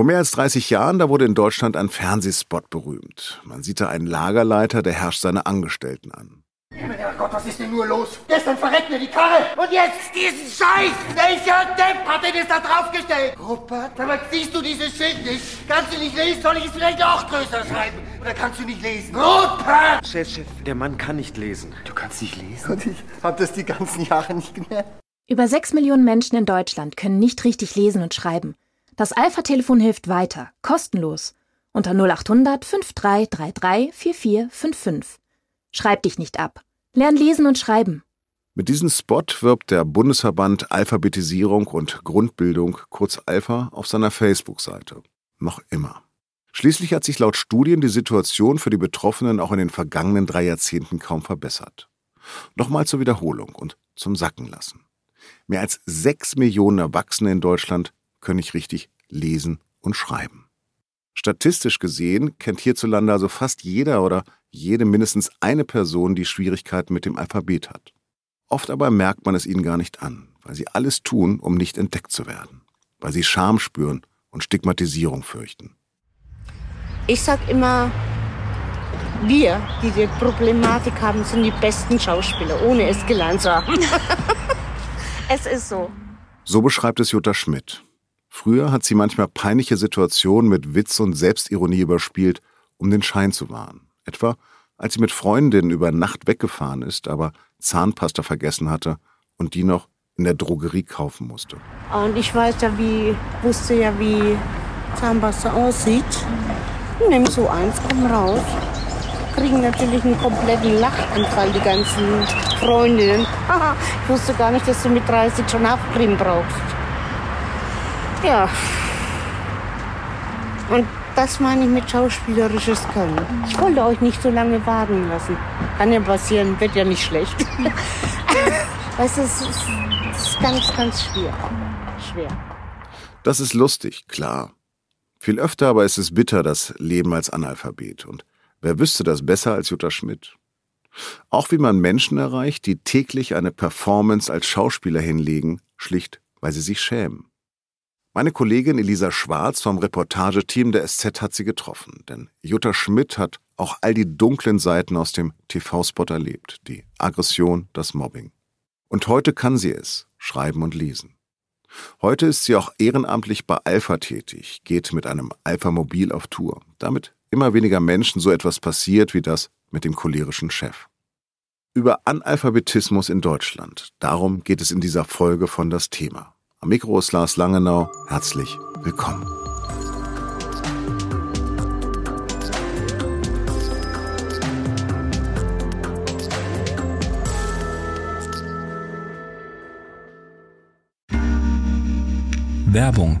Vor mehr als 30 Jahren, da wurde in Deutschland ein Fernsehspot berühmt. Man sieht da einen Lagerleiter, der herrscht seine Angestellten an. Gott, was ist denn nur los? Gestern verreckt mir die Karre und jetzt diesen Scheiß! Welcher Depp hat denn das da draufgestellt? Rupert, aber siehst du dieses Schild nicht? Kannst du nicht lesen? Soll ich es vielleicht auch größer schreiben? Oder kannst du nicht lesen? Rupert! Chef, Chef, der Mann kann nicht lesen. Du kannst nicht lesen? Und ich hab das die ganzen Jahre nicht gemerkt. Über sechs Millionen Menschen in Deutschland können nicht richtig lesen und schreiben. Das Alpha-Telefon hilft weiter, kostenlos. Unter 0800 5333 4455. Schreib dich nicht ab. Lern lesen und schreiben. Mit diesem Spot wirbt der Bundesverband Alphabetisierung und Grundbildung, kurz Alpha, auf seiner Facebook-Seite. Noch immer. Schließlich hat sich laut Studien die Situation für die Betroffenen auch in den vergangenen drei Jahrzehnten kaum verbessert. Nochmal zur Wiederholung und zum Sacken lassen. Mehr als sechs Millionen Erwachsene in Deutschland können nicht richtig lesen und schreiben. Statistisch gesehen kennt hierzulande also fast jeder oder jede mindestens eine Person, die Schwierigkeiten mit dem Alphabet hat. Oft aber merkt man es ihnen gar nicht an, weil sie alles tun, um nicht entdeckt zu werden, weil sie Scham spüren und Stigmatisierung fürchten. Ich sag immer, wir, die die Problematik haben, sind die besten Schauspieler, ohne es gelernt zu haben. es ist so. So beschreibt es Jutta Schmidt. Früher hat sie manchmal peinliche Situationen mit Witz und Selbstironie überspielt, um den Schein zu wahren. Etwa, als sie mit Freundinnen über Nacht weggefahren ist, aber Zahnpasta vergessen hatte und die noch in der Drogerie kaufen musste. Und ich weiß ja, wie, wusste ja, wie Zahnpasta aussieht. Nimm so eins, komm raus. Kriegen natürlich einen kompletten Lachanfall, die ganzen Freundinnen. ich wusste gar nicht, dass du mit 30 schon Haftcreme brauchst. Ja. Und das meine ich mit schauspielerisches Können. Ich wollte euch nicht so lange warten lassen. Kann ja passieren, wird ja nicht schlecht. weißt du, es ist, es ist ganz, ganz schwer. Schwer. Das ist lustig, klar. Viel öfter aber ist es bitter, das Leben als Analphabet. Und wer wüsste das besser als Jutta Schmidt? Auch wie man Menschen erreicht, die täglich eine Performance als Schauspieler hinlegen, schlicht weil sie sich schämen. Meine Kollegin Elisa Schwarz vom Reportageteam der SZ hat sie getroffen, denn Jutta Schmidt hat auch all die dunklen Seiten aus dem TV-Spot erlebt, die Aggression, das Mobbing. Und heute kann sie es, schreiben und lesen. Heute ist sie auch ehrenamtlich bei Alpha tätig, geht mit einem Alpha-Mobil auf Tour, damit immer weniger Menschen so etwas passiert wie das mit dem cholerischen Chef. Über Analphabetismus in Deutschland, darum geht es in dieser Folge von das Thema. Am Mikro ist Lars Langenau. Herzlich willkommen. Werbung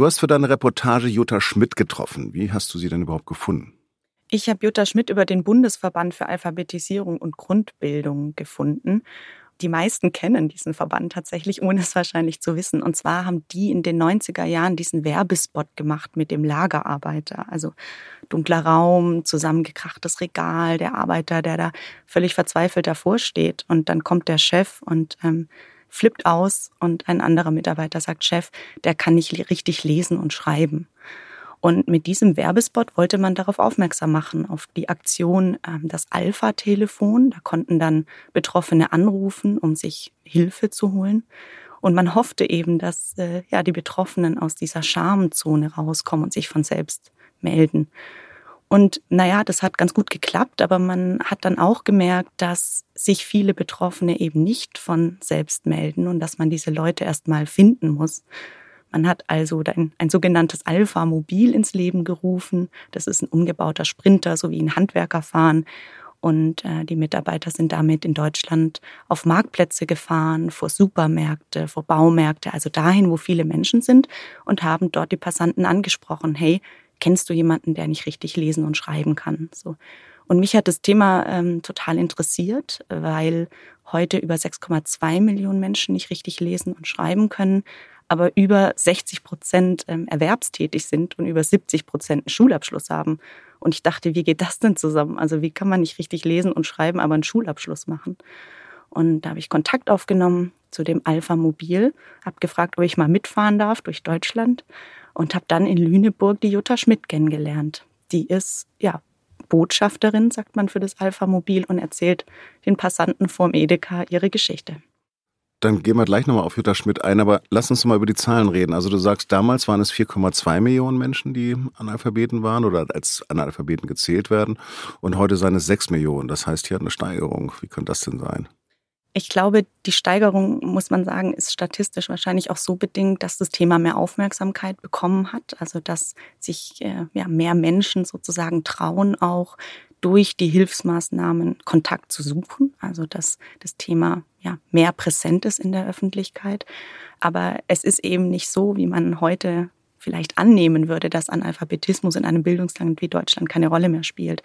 Du hast für deine Reportage Jutta Schmidt getroffen. Wie hast du sie denn überhaupt gefunden? Ich habe Jutta Schmidt über den Bundesverband für Alphabetisierung und Grundbildung gefunden. Die meisten kennen diesen Verband tatsächlich, ohne es wahrscheinlich zu wissen. Und zwar haben die in den 90er Jahren diesen Werbespot gemacht mit dem Lagerarbeiter. Also dunkler Raum, zusammengekrachtes Regal, der Arbeiter, der da völlig verzweifelt davor steht. Und dann kommt der Chef und ähm, flippt aus und ein anderer Mitarbeiter sagt, Chef, der kann nicht richtig lesen und schreiben. Und mit diesem Werbespot wollte man darauf aufmerksam machen, auf die Aktion ähm, das Alpha-Telefon. Da konnten dann Betroffene anrufen, um sich Hilfe zu holen. Und man hoffte eben, dass äh, ja, die Betroffenen aus dieser Schamzone rauskommen und sich von selbst melden. Und naja, das hat ganz gut geklappt, aber man hat dann auch gemerkt, dass sich viele Betroffene eben nicht von selbst melden und dass man diese Leute erst mal finden muss. Man hat also ein, ein sogenanntes Alpha-Mobil ins Leben gerufen. Das ist ein umgebauter Sprinter, so wie ein Handwerker fahren. Und äh, die Mitarbeiter sind damit in Deutschland auf Marktplätze gefahren, vor Supermärkte, vor Baumärkte, also dahin, wo viele Menschen sind und haben dort die Passanten angesprochen, hey, kennst du jemanden, der nicht richtig lesen und schreiben kann? So. Und mich hat das Thema ähm, total interessiert, weil heute über 6,2 Millionen Menschen nicht richtig lesen und schreiben können, aber über 60 Prozent ähm, erwerbstätig sind und über 70 Prozent einen Schulabschluss haben. Und ich dachte, wie geht das denn zusammen? Also wie kann man nicht richtig lesen und schreiben, aber einen Schulabschluss machen? Und da habe ich Kontakt aufgenommen zu dem Alpha Mobil, habe gefragt, ob ich mal mitfahren darf durch Deutschland und habe dann in Lüneburg die Jutta Schmidt kennengelernt. Die ist ja Botschafterin, sagt man, für das Alpha Mobil und erzählt den Passanten vorm Edeka ihre Geschichte. Dann gehen wir gleich nochmal auf Jutta Schmidt ein, aber lass uns mal über die Zahlen reden. Also du sagst, damals waren es 4,2 Millionen Menschen, die Analphabeten waren oder als Analphabeten gezählt werden und heute seien es 6 Millionen. Das heißt, hier eine Steigerung. Wie könnte das denn sein? Ich glaube, die Steigerung, muss man sagen, ist statistisch wahrscheinlich auch so bedingt, dass das Thema mehr Aufmerksamkeit bekommen hat. Also dass sich äh, ja, mehr Menschen sozusagen trauen, auch durch die Hilfsmaßnahmen Kontakt zu suchen, also dass das Thema ja mehr präsent ist in der Öffentlichkeit. Aber es ist eben nicht so, wie man heute vielleicht annehmen würde, dass Analphabetismus in einem Bildungsland wie Deutschland keine Rolle mehr spielt.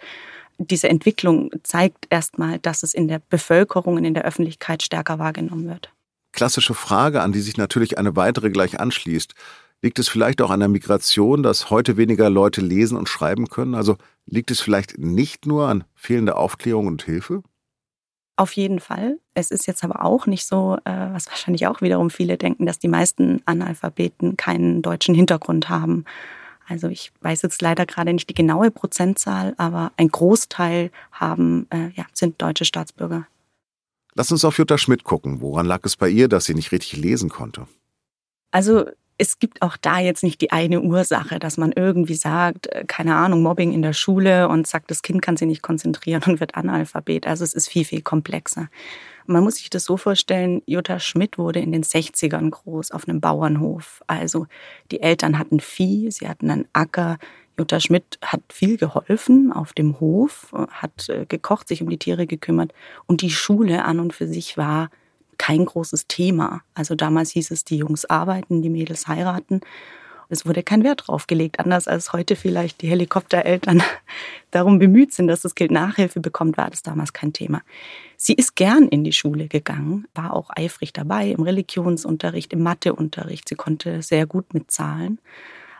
Diese Entwicklung zeigt erstmal, dass es in der Bevölkerung und in der Öffentlichkeit stärker wahrgenommen wird. Klassische Frage, an die sich natürlich eine weitere gleich anschließt. Liegt es vielleicht auch an der Migration, dass heute weniger Leute lesen und schreiben können? Also liegt es vielleicht nicht nur an fehlender Aufklärung und Hilfe? Auf jeden Fall. Es ist jetzt aber auch nicht so, äh, was wahrscheinlich auch wiederum viele denken, dass die meisten Analphabeten keinen deutschen Hintergrund haben. Also ich weiß jetzt leider gerade nicht die genaue Prozentzahl, aber ein Großteil haben, äh, ja, sind deutsche Staatsbürger. Lass uns auf Jutta Schmidt gucken. Woran lag es bei ihr, dass sie nicht richtig lesen konnte? Also es gibt auch da jetzt nicht die eine Ursache, dass man irgendwie sagt, äh, keine Ahnung, Mobbing in der Schule und sagt, das Kind kann sich nicht konzentrieren und wird Analphabet. Also es ist viel, viel komplexer. Man muss sich das so vorstellen, Jutta Schmidt wurde in den 60ern groß auf einem Bauernhof. Also die Eltern hatten Vieh, sie hatten einen Acker. Jutta Schmidt hat viel geholfen auf dem Hof, hat äh, gekocht, sich um die Tiere gekümmert. Und die Schule an und für sich war kein großes Thema. Also damals hieß es, die Jungs arbeiten, die Mädels heiraten. Es wurde kein Wert drauf gelegt, anders als heute vielleicht die Helikoptereltern darum bemüht sind, dass das Kind Nachhilfe bekommt, war das damals kein Thema. Sie ist gern in die Schule gegangen, war auch eifrig dabei im Religionsunterricht, im Matheunterricht. Sie konnte sehr gut mit Zahlen.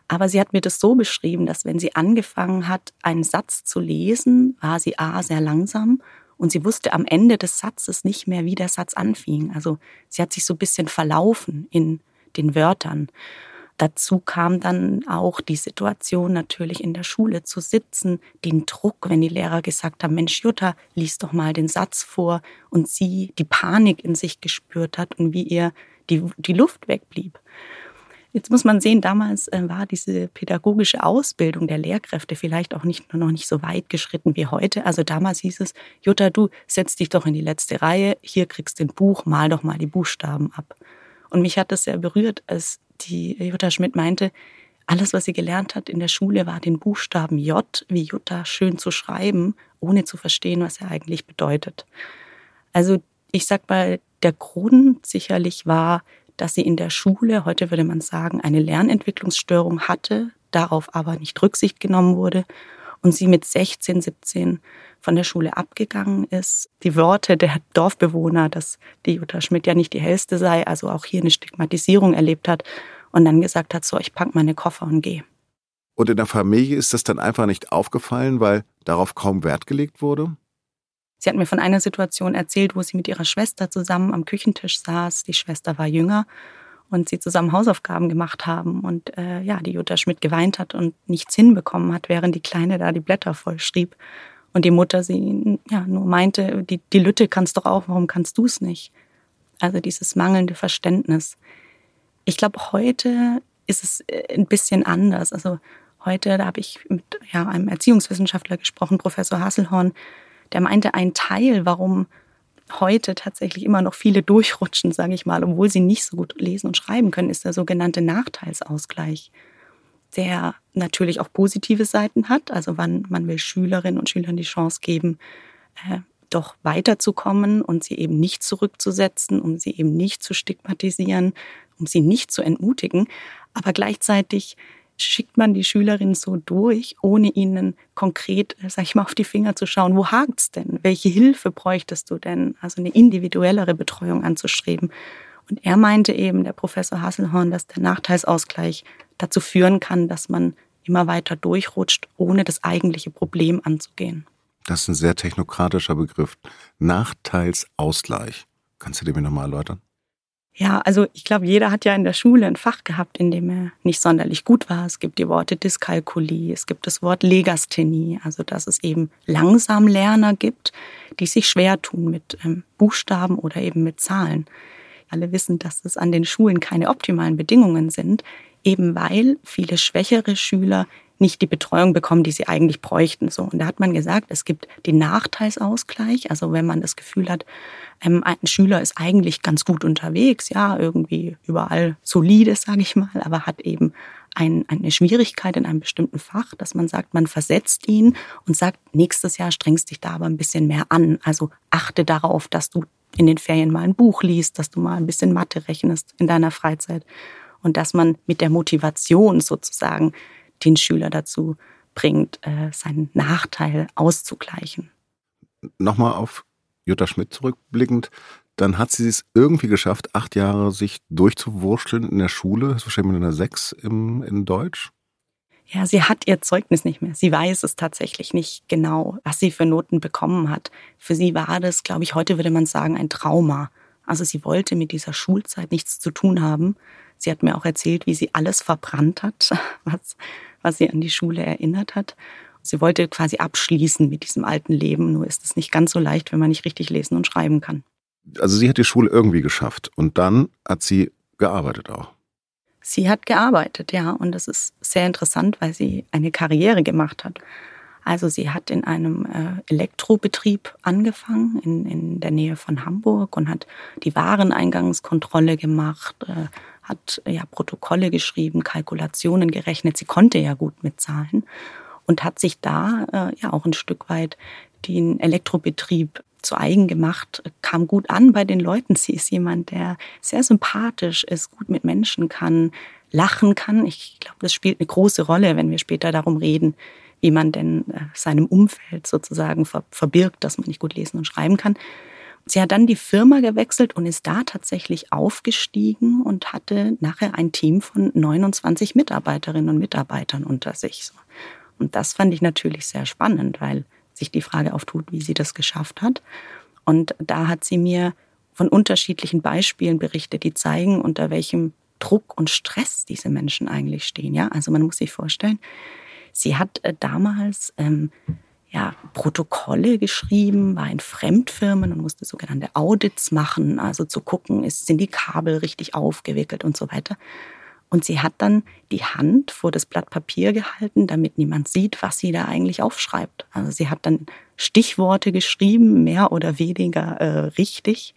Aber sie hat mir das so beschrieben, dass wenn sie angefangen hat, einen Satz zu lesen, war sie A sehr langsam und sie wusste am Ende des Satzes nicht mehr, wie der Satz anfing. Also sie hat sich so ein bisschen verlaufen in den Wörtern. Dazu kam dann auch die Situation natürlich in der Schule zu sitzen, den Druck, wenn die Lehrer gesagt haben, Mensch Jutta, lies doch mal den Satz vor und sie die Panik in sich gespürt hat und wie ihr die, die Luft wegblieb. Jetzt muss man sehen, damals äh, war diese pädagogische Ausbildung der Lehrkräfte vielleicht auch nicht, noch nicht so weit geschritten wie heute. Also damals hieß es, Jutta, du setz dich doch in die letzte Reihe, hier kriegst du ein Buch, mal doch mal die Buchstaben ab. Und mich hat das sehr berührt, als die Jutta Schmidt meinte, alles, was sie gelernt hat in der Schule, war den Buchstaben J wie Jutta schön zu schreiben, ohne zu verstehen, was er eigentlich bedeutet. Also ich sag mal, der Grund sicherlich war dass sie in der Schule, heute würde man sagen, eine Lernentwicklungsstörung hatte, darauf aber nicht Rücksicht genommen wurde und sie mit 16, 17 von der Schule abgegangen ist. Die Worte der Dorfbewohner, dass die Jutta Schmidt ja nicht die hellste sei, also auch hier eine Stigmatisierung erlebt hat und dann gesagt hat, so, ich pack meine Koffer und gehe. Und in der Familie ist das dann einfach nicht aufgefallen, weil darauf kaum Wert gelegt wurde? Sie hat mir von einer Situation erzählt, wo sie mit ihrer Schwester zusammen am Küchentisch saß. Die Schwester war jünger und sie zusammen Hausaufgaben gemacht haben und äh, ja, die Jutta Schmidt geweint hat und nichts hinbekommen hat, während die Kleine da die Blätter voll schrieb. Und die Mutter sie ja nur meinte, die, die Lütte kannst doch auch, warum kannst du es nicht? Also dieses mangelnde Verständnis. Ich glaube, heute ist es äh, ein bisschen anders. Also heute, da habe ich mit ja, einem Erziehungswissenschaftler gesprochen, Professor Hasselhorn, der meinte, ein Teil, warum heute tatsächlich immer noch viele durchrutschen, sage ich mal, obwohl sie nicht so gut lesen und schreiben können, ist der sogenannte Nachteilsausgleich, der natürlich auch positive Seiten hat. Also wann man will Schülerinnen und Schülern die Chance geben, äh, doch weiterzukommen und sie eben nicht zurückzusetzen, um sie eben nicht zu stigmatisieren, um sie nicht zu entmutigen. Aber gleichzeitig schickt man die Schülerin so durch, ohne ihnen konkret, äh, sag ich mal, auf die Finger zu schauen, wo hakt's denn? Welche Hilfe bräuchtest du denn? Also eine individuellere Betreuung anzustreben. Und er meinte eben, der Professor Hasselhorn, dass der Nachteilsausgleich dazu führen kann, dass man immer weiter durchrutscht, ohne das eigentliche Problem anzugehen. Das ist ein sehr technokratischer Begriff. Nachteilsausgleich. Kannst du dir mir nochmal erläutern? Ja, also ich glaube, jeder hat ja in der Schule ein Fach gehabt, in dem er nicht sonderlich gut war. Es gibt die Worte Dyskalkulie, es gibt das Wort Legasthenie, also dass es eben langsam Lerner gibt, die sich schwer tun mit ähm, Buchstaben oder eben mit Zahlen. Alle wissen, dass es an den Schulen keine optimalen Bedingungen sind, eben weil viele schwächere Schüler nicht die Betreuung bekommen, die sie eigentlich bräuchten. So. Und da hat man gesagt, es gibt den Nachteilsausgleich. Also wenn man das Gefühl hat, ähm, ein Schüler ist eigentlich ganz gut unterwegs, ja, irgendwie überall solide, sage ich mal, aber hat eben ein, eine Schwierigkeit in einem bestimmten Fach, dass man sagt, man versetzt ihn und sagt, nächstes Jahr strengst dich da aber ein bisschen mehr an. Also achte darauf, dass du in den Ferien mal ein Buch liest, dass du mal ein bisschen Mathe rechnest in deiner Freizeit und dass man mit der Motivation sozusagen den Schüler dazu bringt, äh, seinen Nachteil auszugleichen. Nochmal auf Jutta Schmidt zurückblickend, dann hat sie es irgendwie geschafft, acht Jahre sich durchzuwurschteln in der Schule, das ist wahrscheinlich mit einer Sechs im, in Deutsch. Ja, sie hat ihr Zeugnis nicht mehr. Sie weiß es tatsächlich nicht genau, was sie für Noten bekommen hat. Für sie war das, glaube ich, heute würde man sagen, ein Trauma. Also sie wollte mit dieser Schulzeit nichts zu tun haben. Sie hat mir auch erzählt, wie sie alles verbrannt hat, was, was sie an die Schule erinnert hat. Sie wollte quasi abschließen mit diesem alten Leben, nur ist es nicht ganz so leicht, wenn man nicht richtig lesen und schreiben kann. Also sie hat die Schule irgendwie geschafft und dann hat sie gearbeitet auch. Sie hat gearbeitet, ja, und das ist sehr interessant, weil sie eine Karriere gemacht hat. Also sie hat in einem äh, Elektrobetrieb angefangen in, in der Nähe von Hamburg und hat die Wareneingangskontrolle gemacht, äh, hat ja Protokolle geschrieben, Kalkulationen gerechnet. Sie konnte ja gut mit Zahlen und hat sich da äh, ja auch ein Stück weit den Elektrobetrieb zu eigen gemacht, kam gut an bei den Leuten. Sie ist jemand, der sehr sympathisch ist, gut mit Menschen kann, lachen kann. Ich glaube, das spielt eine große Rolle, wenn wir später darum reden, wie man denn äh, seinem Umfeld sozusagen verbirgt, dass man nicht gut lesen und schreiben kann. Sie hat dann die Firma gewechselt und ist da tatsächlich aufgestiegen und hatte nachher ein Team von 29 Mitarbeiterinnen und Mitarbeitern unter sich. Und das fand ich natürlich sehr spannend, weil sich die Frage auftut, wie sie das geschafft hat. Und da hat sie mir von unterschiedlichen Beispielen berichtet, die zeigen, unter welchem Druck und Stress diese Menschen eigentlich stehen. Ja, also man muss sich vorstellen, sie hat äh, damals ähm, ja, Protokolle geschrieben, war in Fremdfirmen und musste sogenannte Audits machen, also zu gucken, ist, sind die Kabel richtig aufgewickelt und so weiter. Und sie hat dann die Hand vor das Blatt Papier gehalten, damit niemand sieht, was sie da eigentlich aufschreibt. Also sie hat dann Stichworte geschrieben, mehr oder weniger äh, richtig,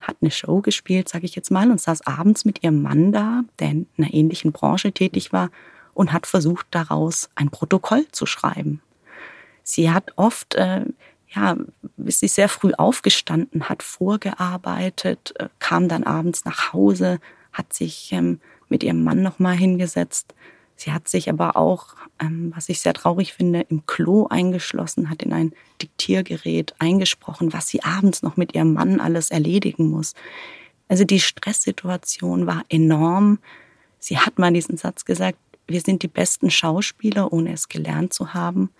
hat eine Show gespielt, sage ich jetzt mal, und saß abends mit ihrem Mann da, der in einer ähnlichen Branche tätig war, und hat versucht, daraus ein Protokoll zu schreiben. Sie hat oft, äh, ja, ist sie sehr früh aufgestanden, hat vorgearbeitet, äh, kam dann abends nach Hause, hat sich ähm, mit ihrem Mann nochmal hingesetzt. Sie hat sich aber auch, ähm, was ich sehr traurig finde, im Klo eingeschlossen, hat in ein Diktiergerät eingesprochen, was sie abends noch mit ihrem Mann alles erledigen muss. Also die Stresssituation war enorm. Sie hat mal diesen Satz gesagt, wir sind die besten Schauspieler, ohne es gelernt zu haben.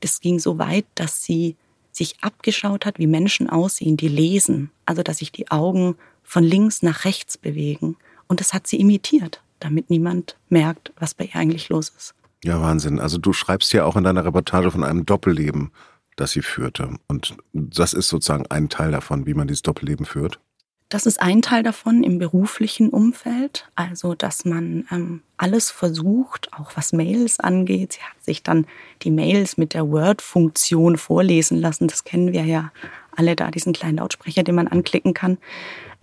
Das ging so weit, dass sie sich abgeschaut hat, wie Menschen aussehen, die lesen. Also, dass sich die Augen von links nach rechts bewegen. Und das hat sie imitiert, damit niemand merkt, was bei ihr eigentlich los ist. Ja, Wahnsinn. Also du schreibst ja auch in deiner Reportage von einem Doppelleben, das sie führte. Und das ist sozusagen ein Teil davon, wie man dieses Doppelleben führt. Das ist ein Teil davon im beruflichen Umfeld, also dass man ähm, alles versucht, auch was Mails angeht. Sie hat sich dann die Mails mit der Word-Funktion vorlesen lassen. Das kennen wir ja alle da, diesen kleinen Lautsprecher, den man anklicken kann.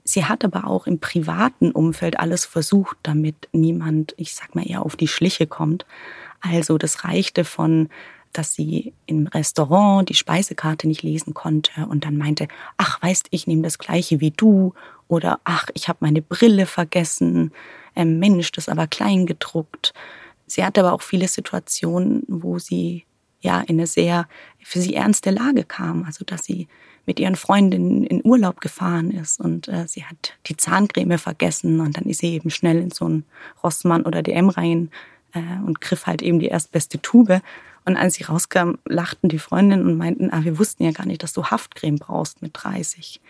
Sie hat aber auch im privaten Umfeld alles versucht, damit niemand, ich sag mal eher auf die Schliche kommt. Also das reichte von dass sie im Restaurant die Speisekarte nicht lesen konnte und dann meinte, ach, weißt, ich nehme das gleiche wie du oder ach, ich habe meine Brille vergessen, ähm, Mensch, das ist aber klein gedruckt. Sie hatte aber auch viele Situationen, wo sie ja in eine sehr für sie ernste Lage kam, also dass sie mit ihren Freundinnen in Urlaub gefahren ist und äh, sie hat die Zahncreme vergessen und dann ist sie eben schnell in so einen Rossmann oder DM rein äh, und griff halt eben die erstbeste Tube. Und als sie rauskam, lachten die Freundinnen und meinten, ah, wir wussten ja gar nicht, dass du Haftcreme brauchst mit 30.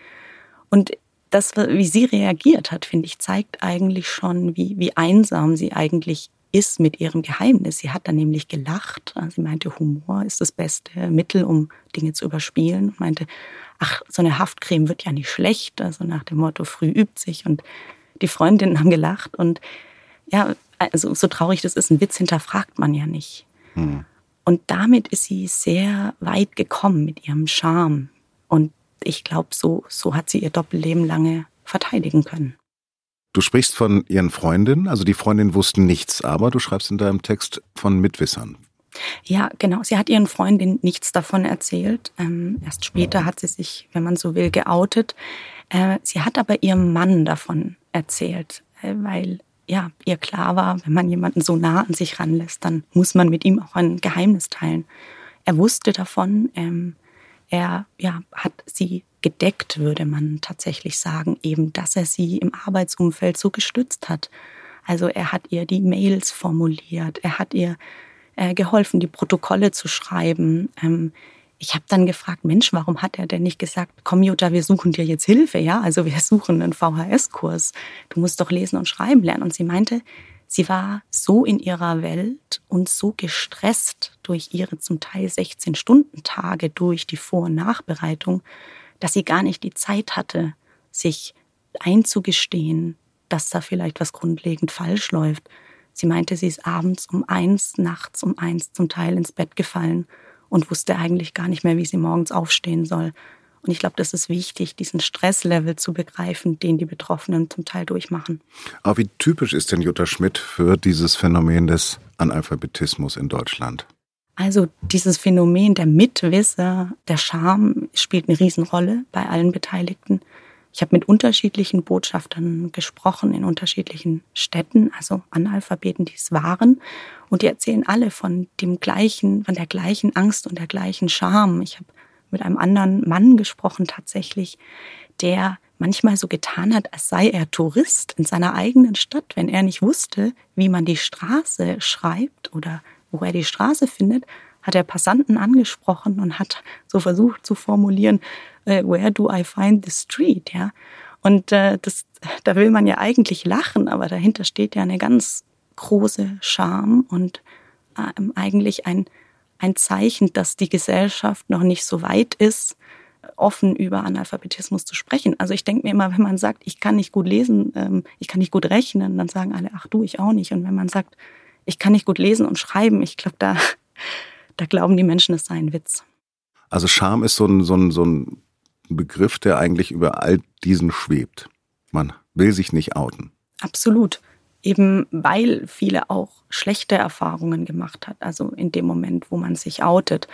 Und das, wie sie reagiert hat, finde ich, zeigt eigentlich schon, wie, wie einsam sie eigentlich ist mit ihrem Geheimnis. Sie hat dann nämlich gelacht. Sie meinte, Humor ist das beste Mittel, um Dinge zu überspielen. Und meinte, ach, so eine Haftcreme wird ja nicht schlecht. Also nach dem Motto, früh übt sich. Und die Freundinnen haben gelacht. Und ja, also so traurig das ist, ein Witz hinterfragt man ja nicht. Hm. Und damit ist sie sehr weit gekommen mit ihrem Charme. Und ich glaube, so, so hat sie ihr Doppelleben lange verteidigen können. Du sprichst von ihren Freundinnen, also die Freundinnen wussten nichts, aber du schreibst in deinem Text von Mitwissern. Ja, genau. Sie hat ihren Freundinnen nichts davon erzählt. Ähm, erst später hat sie sich, wenn man so will, geoutet. Äh, sie hat aber ihrem Mann davon erzählt, äh, weil ja, ihr klar war, wenn man jemanden so nah an sich ranlässt, dann muss man mit ihm auch ein Geheimnis teilen. Er wusste davon, ähm, er ja, hat sie gedeckt, würde man tatsächlich sagen, eben, dass er sie im Arbeitsumfeld so gestützt hat. Also er hat ihr die Mails formuliert, er hat ihr äh, geholfen, die Protokolle zu schreiben. Ähm, ich habe dann gefragt, Mensch, warum hat er denn nicht gesagt, komm Jutta, wir suchen dir jetzt Hilfe, ja? Also wir suchen einen VHS-Kurs. Du musst doch lesen und schreiben lernen. Und sie meinte, sie war so in ihrer Welt und so gestresst durch ihre zum Teil 16-Stunden-Tage, durch die Vor- und Nachbereitung, dass sie gar nicht die Zeit hatte, sich einzugestehen, dass da vielleicht was grundlegend falsch läuft. Sie meinte, sie ist abends um eins, nachts um eins zum Teil ins Bett gefallen und wusste eigentlich gar nicht mehr, wie sie morgens aufstehen soll. Und ich glaube, das ist wichtig, diesen Stresslevel zu begreifen, den die Betroffenen zum Teil durchmachen. Aber wie typisch ist denn Jutta Schmidt für dieses Phänomen des Analphabetismus in Deutschland? Also dieses Phänomen der Mitwisser, der Scham spielt eine Riesenrolle bei allen Beteiligten. Ich habe mit unterschiedlichen Botschaftern gesprochen in unterschiedlichen Städten, also Analphabeten, die es waren. Und die erzählen alle von dem gleichen, von der gleichen Angst und der gleichen Scham. Ich habe mit einem anderen Mann gesprochen tatsächlich, der manchmal so getan hat, als sei er Tourist in seiner eigenen Stadt, wenn er nicht wusste, wie man die Straße schreibt oder wo er die Straße findet, hat er Passanten angesprochen und hat so versucht zu formulieren, äh, where do I find the street, ja. Und äh, das, da will man ja eigentlich lachen, aber dahinter steht ja eine ganz große Scham und äh, eigentlich ein, ein Zeichen, dass die Gesellschaft noch nicht so weit ist, offen über Analphabetismus zu sprechen. Also ich denke mir immer, wenn man sagt, ich kann nicht gut lesen, ähm, ich kann nicht gut rechnen, dann sagen alle, ach du, ich auch nicht. Und wenn man sagt, ich kann nicht gut lesen und schreiben. Ich glaube, da, da glauben die Menschen, es sei ein Witz. Also Scham ist so ein, so, ein, so ein Begriff, der eigentlich über all diesen schwebt. Man will sich nicht outen. Absolut. Eben weil viele auch schlechte Erfahrungen gemacht hat. Also in dem Moment, wo man sich outet.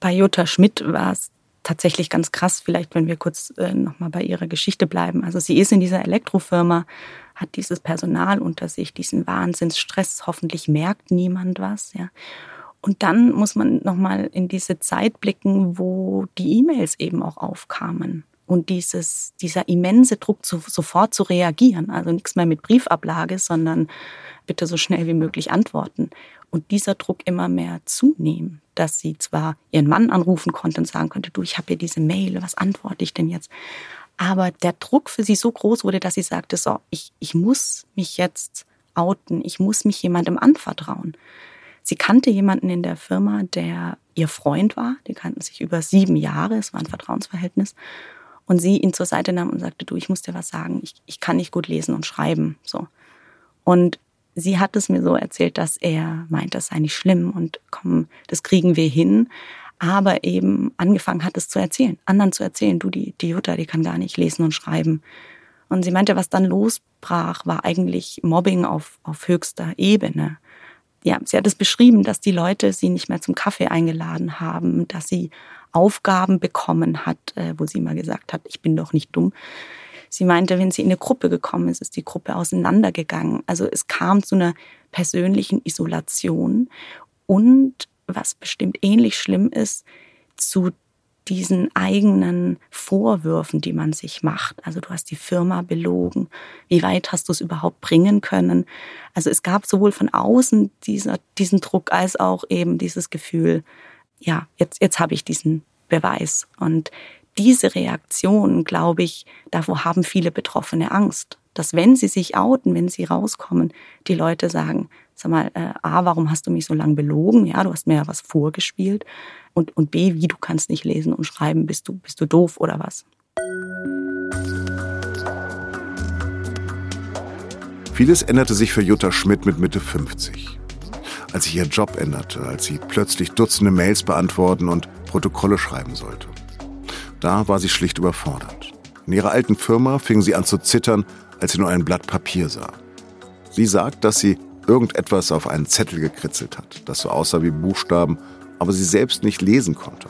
Bei Jutta Schmidt war es tatsächlich ganz krass, vielleicht wenn wir kurz äh, nochmal bei ihrer Geschichte bleiben. Also sie ist in dieser Elektrofirma hat dieses Personal unter sich, diesen Wahnsinnsstress. Hoffentlich merkt niemand was, ja. Und dann muss man nochmal in diese Zeit blicken, wo die E-Mails eben auch aufkamen. Und dieses, dieser immense Druck, zu, sofort zu reagieren. Also nichts mehr mit Briefablage, sondern bitte so schnell wie möglich antworten. Und dieser Druck immer mehr zunehmen, dass sie zwar ihren Mann anrufen konnte und sagen konnte, du, ich habe hier diese Mail, was antworte ich denn jetzt? Aber der Druck für sie so groß wurde, dass sie sagte, so, ich, ich muss mich jetzt outen, ich muss mich jemandem anvertrauen. Sie kannte jemanden in der Firma, der ihr Freund war. Die kannten sich über sieben Jahre, es war ein Vertrauensverhältnis. Und sie ihn zur Seite nahm und sagte, du, ich muss dir was sagen, ich, ich kann nicht gut lesen und schreiben. So. Und sie hat es mir so erzählt, dass er meint, das sei nicht schlimm und komm, das kriegen wir hin aber eben angefangen hat, es zu erzählen, anderen zu erzählen, du, die, die Jutta, die kann gar nicht lesen und schreiben. Und sie meinte, was dann losbrach, war eigentlich Mobbing auf, auf höchster Ebene. Ja, sie hat es beschrieben, dass die Leute sie nicht mehr zum Kaffee eingeladen haben, dass sie Aufgaben bekommen hat, äh, wo sie immer gesagt hat, ich bin doch nicht dumm. Sie meinte, wenn sie in eine Gruppe gekommen ist, ist die Gruppe auseinandergegangen. Also es kam zu einer persönlichen Isolation und was bestimmt ähnlich schlimm ist, zu diesen eigenen Vorwürfen, die man sich macht. Also du hast die Firma belogen. Wie weit hast du es überhaupt bringen können? Also es gab sowohl von außen dieser, diesen Druck als auch eben dieses Gefühl, ja, jetzt, jetzt habe ich diesen Beweis. Und diese Reaktion, glaube ich, davor haben viele Betroffene Angst, dass wenn sie sich outen, wenn sie rauskommen, die Leute sagen, sag mal, äh, A, warum hast du mich so lange belogen? Ja, du hast mir ja was vorgespielt. Und, und B, wie du kannst nicht lesen und schreiben, bist du, bist du doof oder was? Vieles änderte sich für Jutta Schmidt mit Mitte 50. Als sich ihr Job änderte, als sie plötzlich Dutzende Mails beantworten und Protokolle schreiben sollte. Da war sie schlicht überfordert. In ihrer alten Firma fing sie an zu zittern, als sie nur ein Blatt Papier sah. Sie sagt, dass sie irgendetwas auf einen Zettel gekritzelt hat, das so aussah wie Buchstaben aber sie selbst nicht lesen konnte.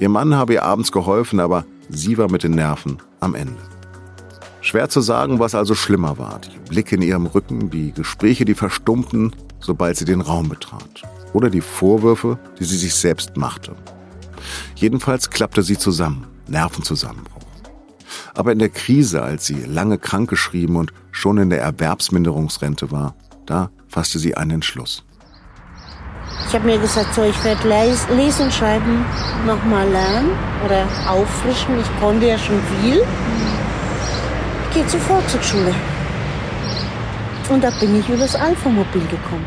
Ihr Mann habe ihr abends geholfen, aber sie war mit den Nerven am Ende. Schwer zu sagen, was also schlimmer war. Die Blicke in ihrem Rücken, die Gespräche, die verstummten, sobald sie den Raum betrat. Oder die Vorwürfe, die sie sich selbst machte. Jedenfalls klappte sie zusammen, Nervenzusammenbruch. Aber in der Krise, als sie lange krankgeschrieben und schon in der Erwerbsminderungsrente war, da fasste sie einen Entschluss. Ich habe mir gesagt, so, ich werde lesen, schreiben, nochmal lernen oder auffrischen. Ich konnte ja schon viel. Ich gehe zur Volkshochschule. Und da bin ich über das Alpha-Mobil gekommen.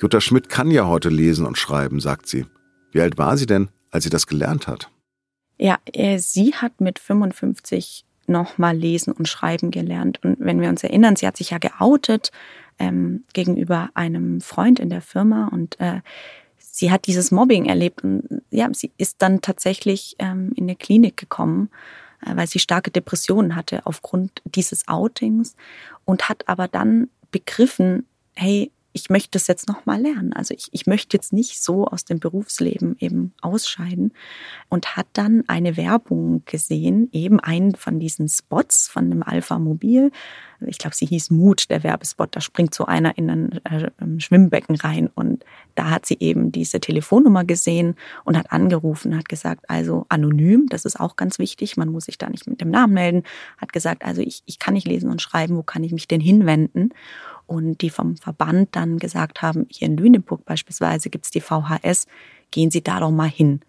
Jutta Schmidt kann ja heute lesen und schreiben, sagt sie. Wie alt war sie denn, als sie das gelernt hat? Ja, äh, sie hat mit 55 nochmal lesen und schreiben gelernt. Und wenn wir uns erinnern, sie hat sich ja geoutet ähm, gegenüber einem Freund in der Firma und äh, sie hat dieses Mobbing erlebt und ja, sie ist dann tatsächlich ähm, in eine Klinik gekommen, äh, weil sie starke Depressionen hatte aufgrund dieses Outings und hat aber dann begriffen, hey, ich möchte es jetzt noch mal lernen. Also ich, ich möchte jetzt nicht so aus dem Berufsleben eben ausscheiden und hat dann eine Werbung gesehen, eben einen von diesen Spots von dem Alpha Mobil. Ich glaube, sie hieß Mut, der Werbespot. Da springt so einer in ein äh, Schwimmbecken rein und da hat sie eben diese Telefonnummer gesehen und hat angerufen, hat gesagt, also anonym, das ist auch ganz wichtig, man muss sich da nicht mit dem Namen melden, hat gesagt, also ich, ich kann nicht lesen und schreiben, wo kann ich mich denn hinwenden? und die vom Verband dann gesagt haben, hier in Lüneburg beispielsweise gibt es die VHS, gehen Sie da doch mal hin.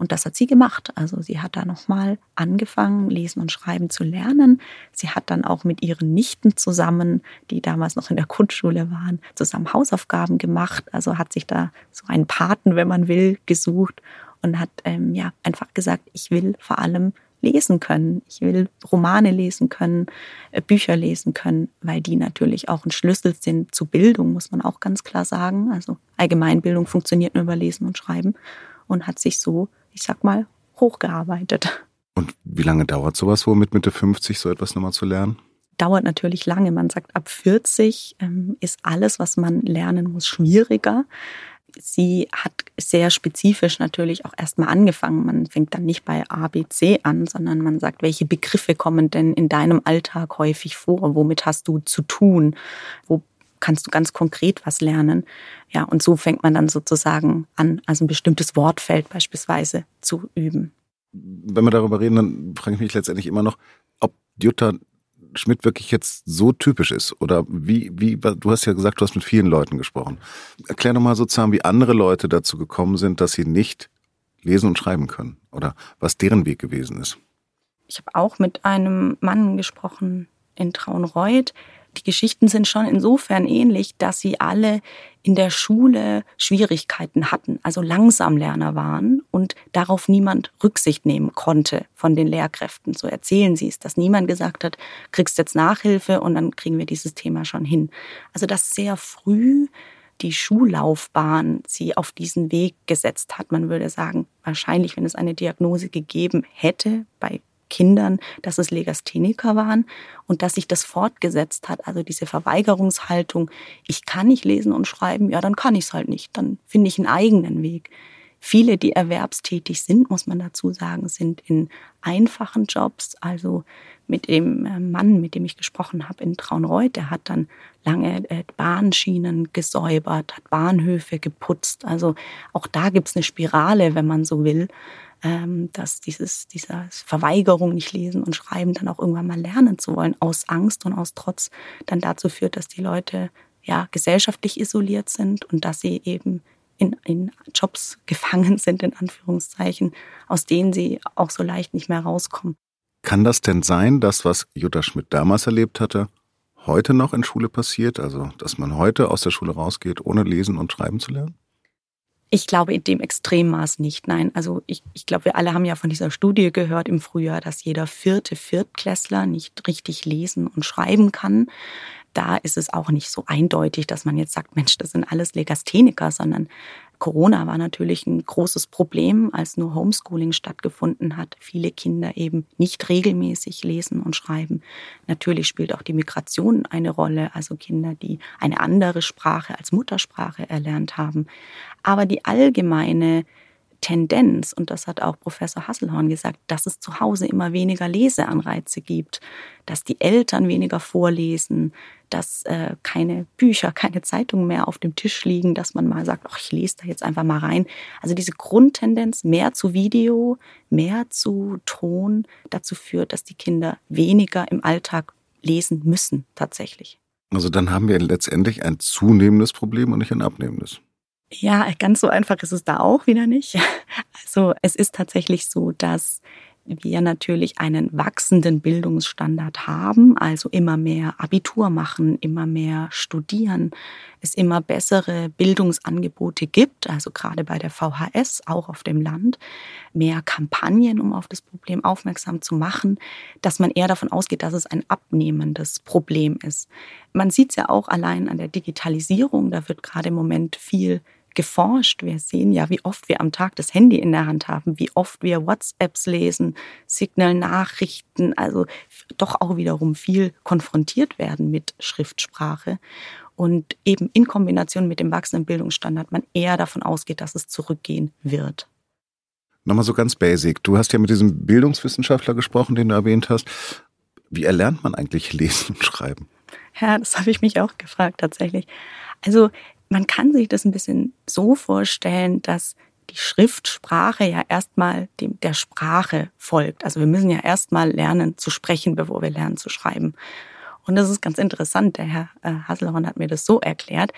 Und das hat sie gemacht. Also sie hat da nochmal angefangen, lesen und schreiben zu lernen. Sie hat dann auch mit ihren Nichten zusammen, die damals noch in der Grundschule waren, zusammen Hausaufgaben gemacht. Also hat sich da so einen Paten, wenn man will, gesucht und hat ähm, ja einfach gesagt, ich will vor allem lesen können. Ich will Romane lesen können, äh, Bücher lesen können, weil die natürlich auch ein Schlüssel sind zu Bildung, muss man auch ganz klar sagen. Also Allgemeinbildung funktioniert nur über Lesen und Schreiben und hat sich so, ich sag mal, hochgearbeitet. Und wie lange dauert sowas wohl mit Mitte 50, so etwas nochmal zu lernen? Dauert natürlich lange. Man sagt, ab 40 ähm, ist alles, was man lernen muss, schwieriger sie hat sehr spezifisch natürlich auch erstmal angefangen. Man fängt dann nicht bei A, B, C an, sondern man sagt, welche Begriffe kommen denn in deinem Alltag häufig vor? Womit hast du zu tun? Wo kannst du ganz konkret was lernen? Ja, und so fängt man dann sozusagen an, also ein bestimmtes Wortfeld beispielsweise zu üben. Wenn wir darüber reden, dann frage ich mich letztendlich immer noch, ob Jutta Schmidt wirklich jetzt so typisch ist? Oder wie, wie, du hast ja gesagt, du hast mit vielen Leuten gesprochen. Erklär doch mal sozusagen, wie andere Leute dazu gekommen sind, dass sie nicht lesen und schreiben können. Oder was deren Weg gewesen ist. Ich habe auch mit einem Mann gesprochen in Traunreuth, die Geschichten sind schon insofern ähnlich, dass sie alle in der Schule Schwierigkeiten hatten, also Langsamlerner waren und darauf niemand Rücksicht nehmen konnte von den Lehrkräften. So erzählen sie es, dass niemand gesagt hat, kriegst jetzt Nachhilfe und dann kriegen wir dieses Thema schon hin. Also dass sehr früh die Schullaufbahn sie auf diesen Weg gesetzt hat. Man würde sagen, wahrscheinlich, wenn es eine Diagnose gegeben hätte bei Kindern, dass es Legastheniker waren und dass sich das fortgesetzt hat. Also diese Verweigerungshaltung, ich kann nicht lesen und schreiben, ja, dann kann ich es halt nicht. Dann finde ich einen eigenen Weg. Viele, die erwerbstätig sind, muss man dazu sagen, sind in einfachen Jobs. Also mit dem äh, Mann, mit dem ich gesprochen habe in Traunreuth, der hat dann lange äh, Bahnschienen gesäubert, hat Bahnhöfe geputzt. Also auch da gibt es eine Spirale, wenn man so will, ähm, dass dieses, diese Verweigerung, nicht lesen und schreiben, dann auch irgendwann mal lernen zu wollen, aus Angst und aus Trotz, dann dazu führt, dass die Leute ja gesellschaftlich isoliert sind und dass sie eben in, in Jobs gefangen sind, in Anführungszeichen, aus denen sie auch so leicht nicht mehr rauskommen. Kann das denn sein, dass was Jutta Schmidt damals erlebt hatte, heute noch in Schule passiert? Also, dass man heute aus der Schule rausgeht, ohne lesen und schreiben zu lernen? Ich glaube in dem Extremmaß nicht. Nein, also ich, ich glaube, wir alle haben ja von dieser Studie gehört im Frühjahr, dass jeder vierte Viertklässler nicht richtig lesen und schreiben kann da ist es auch nicht so eindeutig, dass man jetzt sagt, Mensch, das sind alles Legastheniker, sondern Corona war natürlich ein großes Problem, als nur Homeschooling stattgefunden hat. Viele Kinder eben nicht regelmäßig lesen und schreiben. Natürlich spielt auch die Migration eine Rolle, also Kinder, die eine andere Sprache als Muttersprache erlernt haben. Aber die allgemeine Tendenz, und das hat auch Professor Hasselhorn gesagt, dass es zu Hause immer weniger Leseanreize gibt, dass die Eltern weniger vorlesen, dass äh, keine Bücher, keine Zeitungen mehr auf dem Tisch liegen, dass man mal sagt, ach, ich lese da jetzt einfach mal rein. Also diese Grundtendenz, mehr zu Video, mehr zu Ton, dazu führt, dass die Kinder weniger im Alltag lesen müssen, tatsächlich. Also dann haben wir letztendlich ein zunehmendes Problem und nicht ein abnehmendes. Ja, ganz so einfach ist es da auch wieder nicht. Also es ist tatsächlich so, dass wir natürlich einen wachsenden Bildungsstandard haben, also immer mehr Abitur machen, immer mehr studieren, es immer bessere Bildungsangebote gibt, also gerade bei der VHS, auch auf dem Land, mehr Kampagnen, um auf das Problem aufmerksam zu machen, dass man eher davon ausgeht, dass es ein abnehmendes Problem ist. Man sieht es ja auch allein an der Digitalisierung, da wird gerade im Moment viel geforscht. Wir sehen ja, wie oft wir am Tag das Handy in der Hand haben, wie oft wir WhatsApps lesen, Signal-Nachrichten, also doch auch wiederum viel konfrontiert werden mit Schriftsprache. Und eben in Kombination mit dem wachsenden Bildungsstandard man eher davon ausgeht, dass es zurückgehen wird. Nochmal so ganz basic. Du hast ja mit diesem Bildungswissenschaftler gesprochen, den du erwähnt hast. Wie erlernt man eigentlich Lesen und Schreiben? Ja, das habe ich mich auch gefragt tatsächlich. Also man kann sich das ein bisschen so vorstellen, dass die Schriftsprache ja erstmal dem, der Sprache folgt. Also wir müssen ja erstmal lernen zu sprechen, bevor wir lernen zu schreiben. Und das ist ganz interessant. Der Herr äh, Hasselhorn hat mir das so erklärt.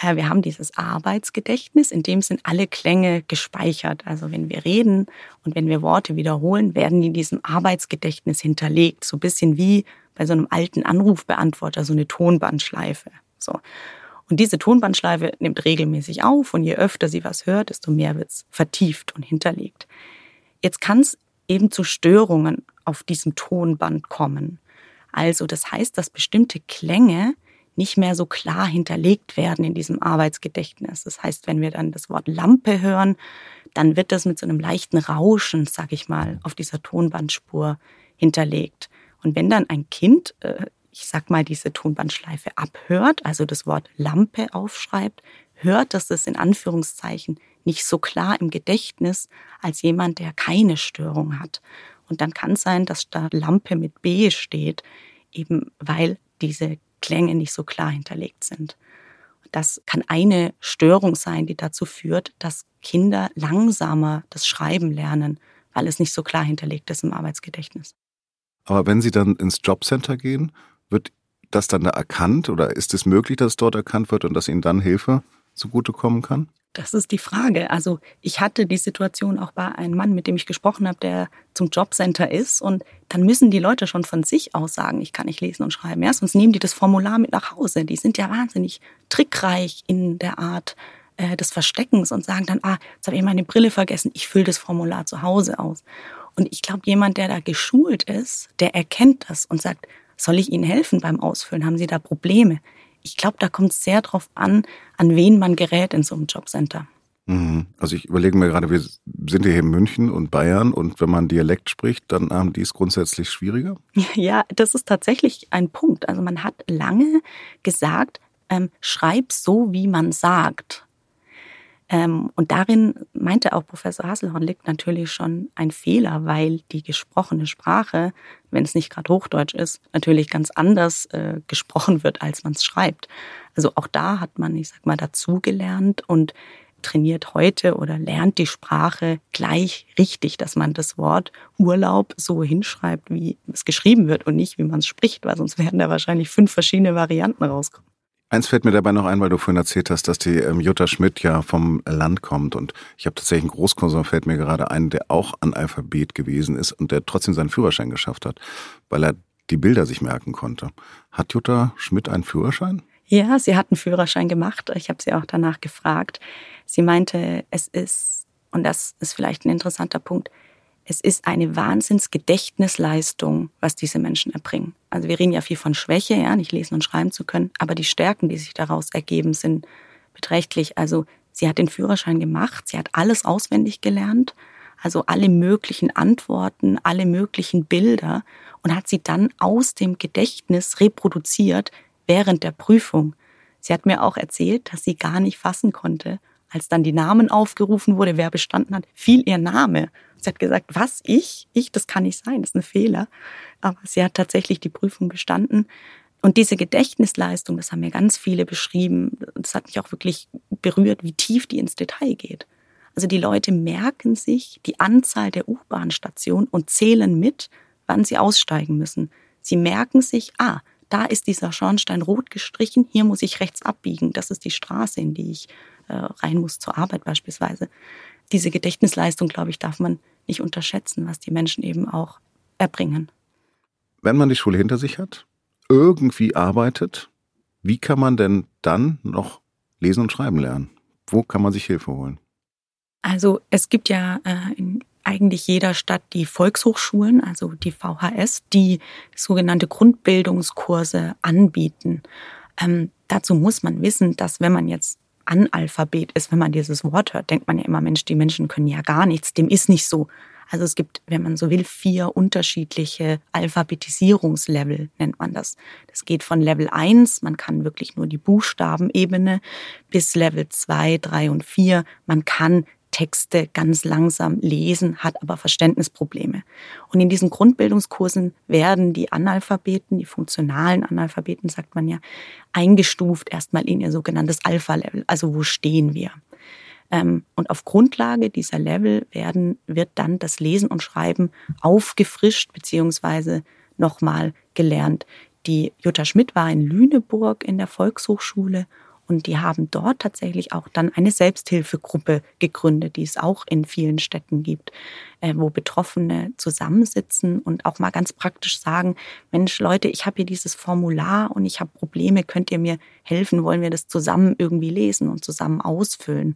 Äh, wir haben dieses Arbeitsgedächtnis, in dem sind alle Klänge gespeichert. Also wenn wir reden und wenn wir Worte wiederholen, werden die in diesem Arbeitsgedächtnis hinterlegt. So ein bisschen wie bei so einem alten Anrufbeantworter, so eine Tonbandschleife. So. Und diese Tonbandschleife nimmt regelmäßig auf und je öfter sie was hört, desto mehr wird es vertieft und hinterlegt. Jetzt kann es eben zu Störungen auf diesem Tonband kommen. Also das heißt, dass bestimmte Klänge nicht mehr so klar hinterlegt werden in diesem Arbeitsgedächtnis. Das heißt, wenn wir dann das Wort Lampe hören, dann wird das mit so einem leichten Rauschen, sag ich mal, auf dieser Tonbandspur hinterlegt. Und wenn dann ein Kind äh, ich sag mal, diese Tonbandschleife abhört, also das Wort Lampe aufschreibt, hört dass das in Anführungszeichen nicht so klar im Gedächtnis als jemand, der keine Störung hat. Und dann kann es sein, dass da Lampe mit B steht, eben weil diese Klänge nicht so klar hinterlegt sind. Das kann eine Störung sein, die dazu führt, dass Kinder langsamer das Schreiben lernen, weil es nicht so klar hinterlegt ist im Arbeitsgedächtnis. Aber wenn Sie dann ins Jobcenter gehen wird das dann da erkannt oder ist es möglich, dass es dort erkannt wird und dass Ihnen dann Hilfe zugutekommen kann? Das ist die Frage. Also ich hatte die Situation auch bei einem Mann, mit dem ich gesprochen habe, der zum Jobcenter ist. Und dann müssen die Leute schon von sich aus sagen, ich kann nicht lesen und schreiben. Ja, sonst nehmen die das Formular mit nach Hause. Die sind ja wahnsinnig trickreich in der Art äh, des Versteckens und sagen dann, ah, jetzt habe ich meine Brille vergessen, ich fülle das Formular zu Hause aus. Und ich glaube, jemand, der da geschult ist, der erkennt das und sagt, soll ich Ihnen helfen beim Ausfüllen? Haben Sie da Probleme? Ich glaube, da kommt es sehr darauf an, an wen man gerät in so einem Jobcenter. Mhm. Also ich überlege mir gerade, wir sind hier in München und Bayern und wenn man Dialekt spricht, dann haben die es grundsätzlich schwieriger? Ja, das ist tatsächlich ein Punkt. Also man hat lange gesagt, ähm, schreib so, wie man sagt. Ähm, und darin meinte auch Professor Hasselhorn liegt natürlich schon ein Fehler, weil die gesprochene Sprache, wenn es nicht gerade Hochdeutsch ist, natürlich ganz anders äh, gesprochen wird, als man es schreibt. Also auch da hat man, ich sag mal, dazugelernt und trainiert heute oder lernt die Sprache gleich richtig, dass man das Wort Urlaub so hinschreibt, wie es geschrieben wird und nicht, wie man es spricht, weil sonst werden da wahrscheinlich fünf verschiedene Varianten rauskommen. Eins fällt mir dabei noch ein, weil du vorhin erzählt hast, dass die ähm, Jutta Schmidt ja vom Land kommt. Und ich habe tatsächlich einen Großkonsum, fällt mir gerade ein, der auch Analphabet gewesen ist und der trotzdem seinen Führerschein geschafft hat, weil er die Bilder sich merken konnte. Hat Jutta Schmidt einen Führerschein? Ja, sie hat einen Führerschein gemacht. Ich habe sie auch danach gefragt. Sie meinte, es ist, und das ist vielleicht ein interessanter Punkt, es ist eine Wahnsinnsgedächtnisleistung, was diese Menschen erbringen. Also wir reden ja viel von Schwäche, ja, nicht lesen und schreiben zu können, aber die Stärken, die sich daraus ergeben, sind beträchtlich. Also sie hat den Führerschein gemacht, sie hat alles auswendig gelernt, also alle möglichen Antworten, alle möglichen Bilder und hat sie dann aus dem Gedächtnis reproduziert während der Prüfung. Sie hat mir auch erzählt, dass sie gar nicht fassen konnte, als dann die Namen aufgerufen wurde, wer bestanden hat, fiel ihr Name. Sie hat gesagt, was, ich? Ich, das kann nicht sein, das ist ein Fehler. Aber sie hat tatsächlich die Prüfung bestanden. Und diese Gedächtnisleistung, das haben mir ganz viele beschrieben, das hat mich auch wirklich berührt, wie tief die ins Detail geht. Also die Leute merken sich die Anzahl der U-Bahn-Stationen und zählen mit, wann sie aussteigen müssen. Sie merken sich, ah, da ist dieser Schornstein rot gestrichen, hier muss ich rechts abbiegen, das ist die Straße, in die ich äh, rein muss zur Arbeit beispielsweise. Diese Gedächtnisleistung, glaube ich, darf man nicht unterschätzen, was die Menschen eben auch erbringen. Wenn man die Schule hinter sich hat, irgendwie arbeitet, wie kann man denn dann noch lesen und schreiben lernen? Wo kann man sich Hilfe holen? Also es gibt ja äh, in eigentlich jeder Stadt die Volkshochschulen, also die VHS, die sogenannte Grundbildungskurse anbieten. Ähm, dazu muss man wissen, dass wenn man jetzt Analphabet ist, wenn man dieses Wort hört, denkt man ja immer, Mensch, die Menschen können ja gar nichts. Dem ist nicht so. Also es gibt, wenn man so will, vier unterschiedliche Alphabetisierungslevel, nennt man das. Das geht von Level 1, man kann wirklich nur die Buchstabenebene, bis Level 2, 3 und 4. Man kann Texte ganz langsam lesen, hat aber Verständnisprobleme. Und in diesen Grundbildungskursen werden die Analphabeten, die funktionalen Analphabeten, sagt man ja, eingestuft erstmal in ihr sogenanntes Alpha-Level. Also wo stehen wir? Ähm, und auf Grundlage dieser Level werden, wird dann das Lesen und Schreiben aufgefrischt beziehungsweise nochmal gelernt. Die Jutta Schmidt war in Lüneburg in der Volkshochschule und die haben dort tatsächlich auch dann eine Selbsthilfegruppe gegründet, die es auch in vielen Städten gibt, äh, wo Betroffene zusammensitzen und auch mal ganz praktisch sagen, Mensch Leute, ich habe hier dieses Formular und ich habe Probleme, könnt ihr mir helfen, wollen wir das zusammen irgendwie lesen und zusammen ausfüllen.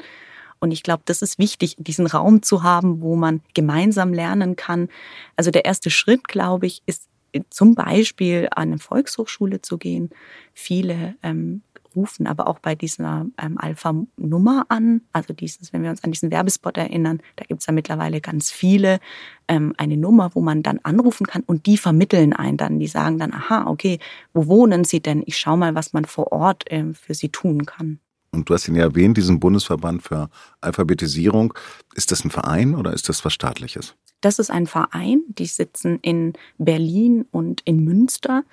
Und ich glaube, das ist wichtig, diesen Raum zu haben, wo man gemeinsam lernen kann. Also der erste Schritt, glaube ich, ist zum Beispiel an eine Volkshochschule zu gehen. Viele ähm, rufen aber auch bei dieser ähm, Alpha-Nummer an. Also dieses, wenn wir uns an diesen Werbespot erinnern, da gibt es ja mittlerweile ganz viele, ähm, eine Nummer, wo man dann anrufen kann und die vermitteln einen dann. Die sagen dann, aha, okay, wo wohnen Sie denn? Ich schaue mal, was man vor Ort ähm, für Sie tun kann. Und du hast ihn ja erwähnt, diesen Bundesverband für Alphabetisierung. Ist das ein Verein oder ist das was staatliches? Das ist ein Verein, die sitzen in Berlin und in Münster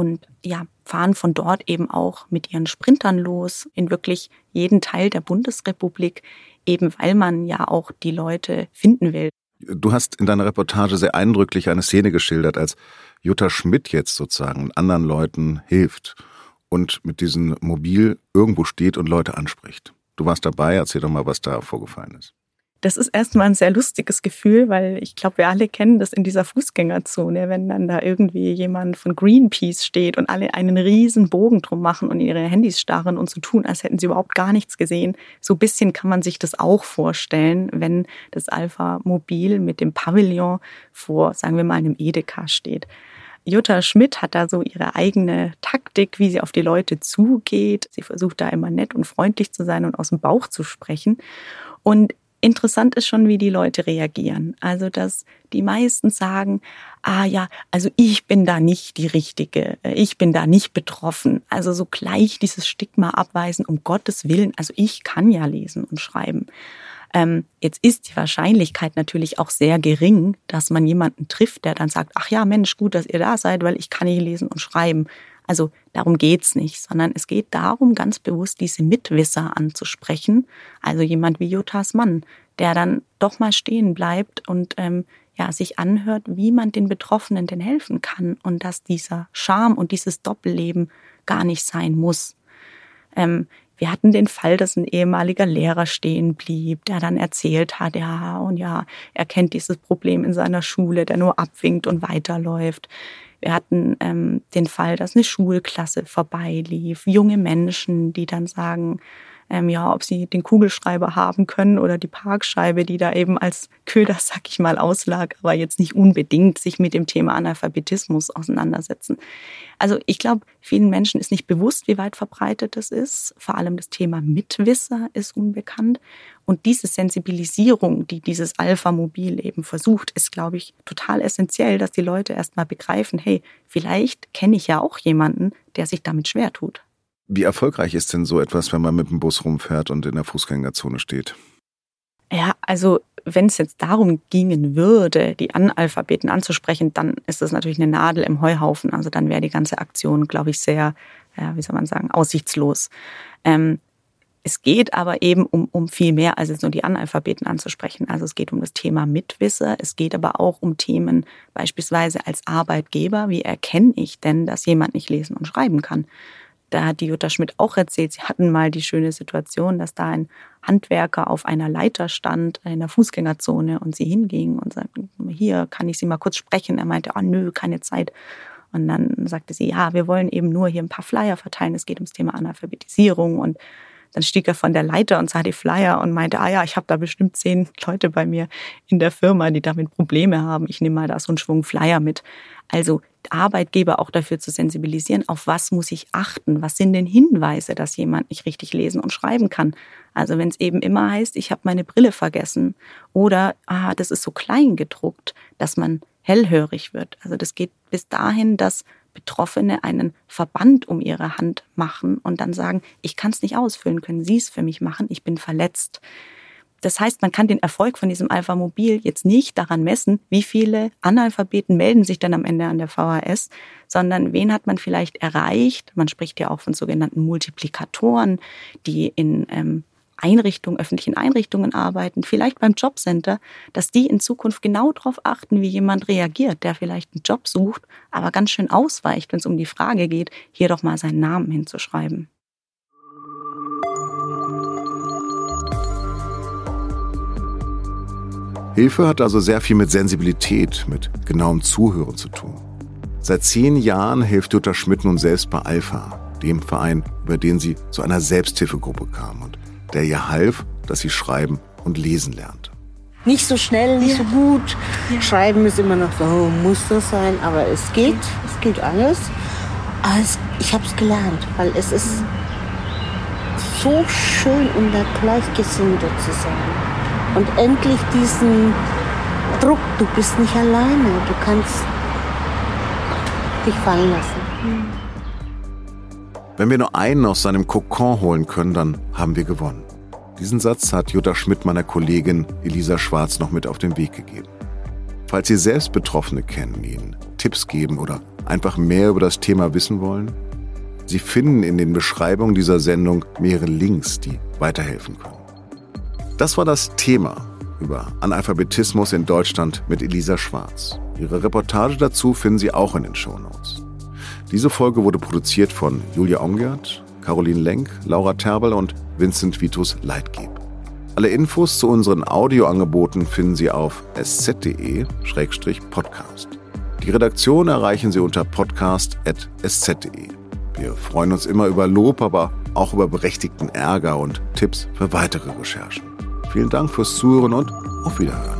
und ja, fahren von dort eben auch mit ihren Sprintern los in wirklich jeden Teil der Bundesrepublik, eben weil man ja auch die Leute finden will. Du hast in deiner Reportage sehr eindrücklich eine Szene geschildert, als Jutta Schmidt jetzt sozusagen anderen Leuten hilft und mit diesem Mobil irgendwo steht und Leute anspricht. Du warst dabei, erzähl doch mal, was da vorgefallen ist. Das ist erstmal ein sehr lustiges Gefühl, weil ich glaube, wir alle kennen das in dieser Fußgängerzone, wenn dann da irgendwie jemand von Greenpeace steht und alle einen riesen Bogen drum machen und ihre Handys starren und so tun, als hätten sie überhaupt gar nichts gesehen. So ein bisschen kann man sich das auch vorstellen, wenn das Alpha Mobil mit dem Pavillon vor, sagen wir mal, einem Edeka steht. Jutta Schmidt hat da so ihre eigene Taktik, wie sie auf die Leute zugeht. Sie versucht da immer nett und freundlich zu sein und aus dem Bauch zu sprechen. Und interessant ist schon, wie die Leute reagieren. Also, dass die meisten sagen, ah ja, also ich bin da nicht die Richtige, ich bin da nicht betroffen. Also so gleich dieses Stigma abweisen, um Gottes Willen, also ich kann ja lesen und schreiben. Ähm, jetzt ist die Wahrscheinlichkeit natürlich auch sehr gering, dass man jemanden trifft, der dann sagt, ach ja, Mensch, gut, dass ihr da seid, weil ich kann nicht lesen und schreiben. Also darum geht's nicht, sondern es geht darum, ganz bewusst diese Mitwisser anzusprechen. Also jemand wie Jotas Mann, der dann doch mal stehen bleibt und ähm, ja, sich anhört, wie man den Betroffenen denn helfen kann und dass dieser Scham und dieses Doppelleben gar nicht sein muss. Ähm, wir hatten den Fall, dass ein ehemaliger Lehrer stehen blieb, der dann erzählt hat, ja, und ja, er kennt dieses Problem in seiner Schule, der nur abwinkt und weiterläuft. Wir hatten ähm, den Fall, dass eine Schulklasse vorbeilief, junge Menschen, die dann sagen, ähm, ja, ob sie den Kugelschreiber haben können oder die Parkscheibe, die da eben als Köder, sag ich mal, auslag, aber jetzt nicht unbedingt sich mit dem Thema Analphabetismus auseinandersetzen. Also ich glaube, vielen Menschen ist nicht bewusst, wie weit verbreitet das ist. Vor allem das Thema Mitwisser ist unbekannt. Und diese Sensibilisierung, die dieses Alpha-Mobil eben versucht, ist, glaube ich, total essentiell, dass die Leute erstmal begreifen, hey, vielleicht kenne ich ja auch jemanden, der sich damit schwer tut. Wie erfolgreich ist denn so etwas, wenn man mit dem Bus rumfährt und in der Fußgängerzone steht? Ja, also wenn es jetzt darum gingen würde, die Analphabeten anzusprechen, dann ist das natürlich eine Nadel im Heuhaufen. Also dann wäre die ganze Aktion, glaube ich, sehr, ja, wie soll man sagen, aussichtslos. Ähm, es geht aber eben um, um viel mehr als jetzt nur die Analphabeten anzusprechen. Also es geht um das Thema Mitwisser. Es geht aber auch um Themen beispielsweise als Arbeitgeber. Wie erkenne ich denn, dass jemand nicht lesen und schreiben kann? Da hat die Jutta Schmidt auch erzählt, sie hatten mal die schöne Situation, dass da ein Handwerker auf einer Leiter stand in der Fußgängerzone und sie hinging und sagte, hier kann ich Sie mal kurz sprechen. Er meinte, oh nö, keine Zeit. Und dann sagte sie, ja, wir wollen eben nur hier ein paar Flyer verteilen. Es geht ums Thema Analphabetisierung und dann stieg er von der Leiter und sah die Flyer und meinte, ah ja, ich habe da bestimmt zehn Leute bei mir in der Firma, die damit Probleme haben. Ich nehme mal da so einen Schwung Flyer mit. Also Arbeitgeber auch dafür zu sensibilisieren, auf was muss ich achten, was sind denn Hinweise, dass jemand nicht richtig lesen und schreiben kann. Also wenn es eben immer heißt, ich habe meine Brille vergessen oder ah, das ist so klein gedruckt, dass man hellhörig wird. Also das geht bis dahin, dass Betroffene einen Verband um ihre Hand machen und dann sagen, ich kann es nicht ausfüllen, können Sie es für mich machen, ich bin verletzt. Das heißt, man kann den Erfolg von diesem Alpha Mobil jetzt nicht daran messen, wie viele Analphabeten melden sich dann am Ende an der VHS, sondern wen hat man vielleicht erreicht. Man spricht ja auch von sogenannten Multiplikatoren, die in ähm, Einrichtungen, öffentlichen Einrichtungen arbeiten, vielleicht beim Jobcenter, dass die in Zukunft genau darauf achten, wie jemand reagiert, der vielleicht einen Job sucht, aber ganz schön ausweicht, wenn es um die Frage geht, hier doch mal seinen Namen hinzuschreiben. Hilfe hat also sehr viel mit Sensibilität, mit genauem Zuhören zu tun. Seit zehn Jahren hilft Jutta Schmidt nun selbst bei Alpha, dem Verein, über den sie zu einer Selbsthilfegruppe kam und der ihr half, dass sie schreiben und lesen lernt. Nicht so schnell, nicht ja. so gut. Ja. Schreiben ist immer noch so, muss das sein, aber es geht, es geht alles. Aber es, ich habe es gelernt, weil es ist so schön, unter Gleichgesinnte zu sein und endlich diesen Druck, du bist nicht alleine, du kannst dich fallen lassen. Wenn wir nur einen aus seinem Kokon holen können, dann haben wir gewonnen. Diesen Satz hat Jutta Schmidt meiner Kollegin Elisa Schwarz noch mit auf den Weg gegeben. Falls Sie selbst Betroffene kennen, Ihnen Tipps geben oder einfach mehr über das Thema wissen wollen, Sie finden in den Beschreibungen dieser Sendung mehrere Links, die weiterhelfen können. Das war das Thema über Analphabetismus in Deutschland mit Elisa Schwarz. Ihre Reportage dazu finden Sie auch in den Shownotes. Diese Folge wurde produziert von Julia Ongert, Caroline Lenk, Laura Terbel und Vincent Vitus Leitgeb. Alle Infos zu unseren Audioangeboten finden Sie auf sz.de-podcast. Die Redaktion erreichen Sie unter podcast.sz.de. Wir freuen uns immer über Lob, aber auch über berechtigten Ärger und Tipps für weitere Recherchen. Vielen Dank fürs Zuhören und auf Wiederhören.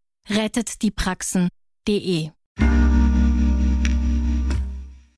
rettetdiepraxen.de.